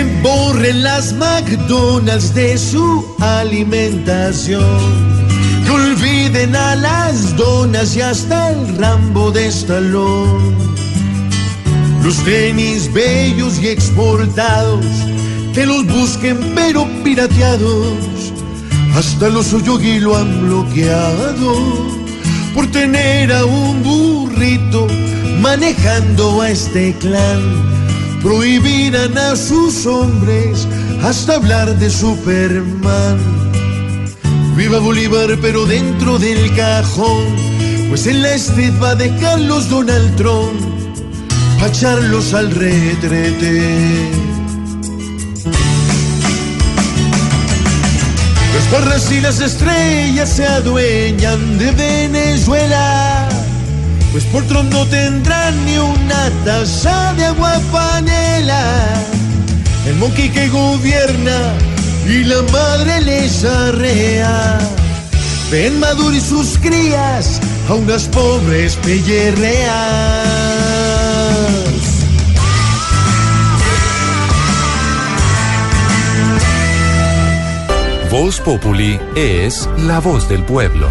Que borren las McDonald's de su alimentación. Que olviden a las donas y hasta el Rambo de Estalón. Los tenis bellos y exportados, que los busquen pero pirateados. Hasta los Oyogi lo han bloqueado por tener a un burrito manejando a este clan. Prohibirán a sus hombres hasta hablar de Superman. Viva Bolívar, pero dentro del cajón, pues en la este va a dejarlos Donald Trump, pa' echarlos al retrete. Las barras y las estrellas se adueñan de Venezuela. Pues por Trump no tendrán ni una taza de agua panela. El monkey que gobierna y la madre les arrea. Ven Maduro y sus crías a unas pobres pellerreas. Voz Populi es la voz del pueblo.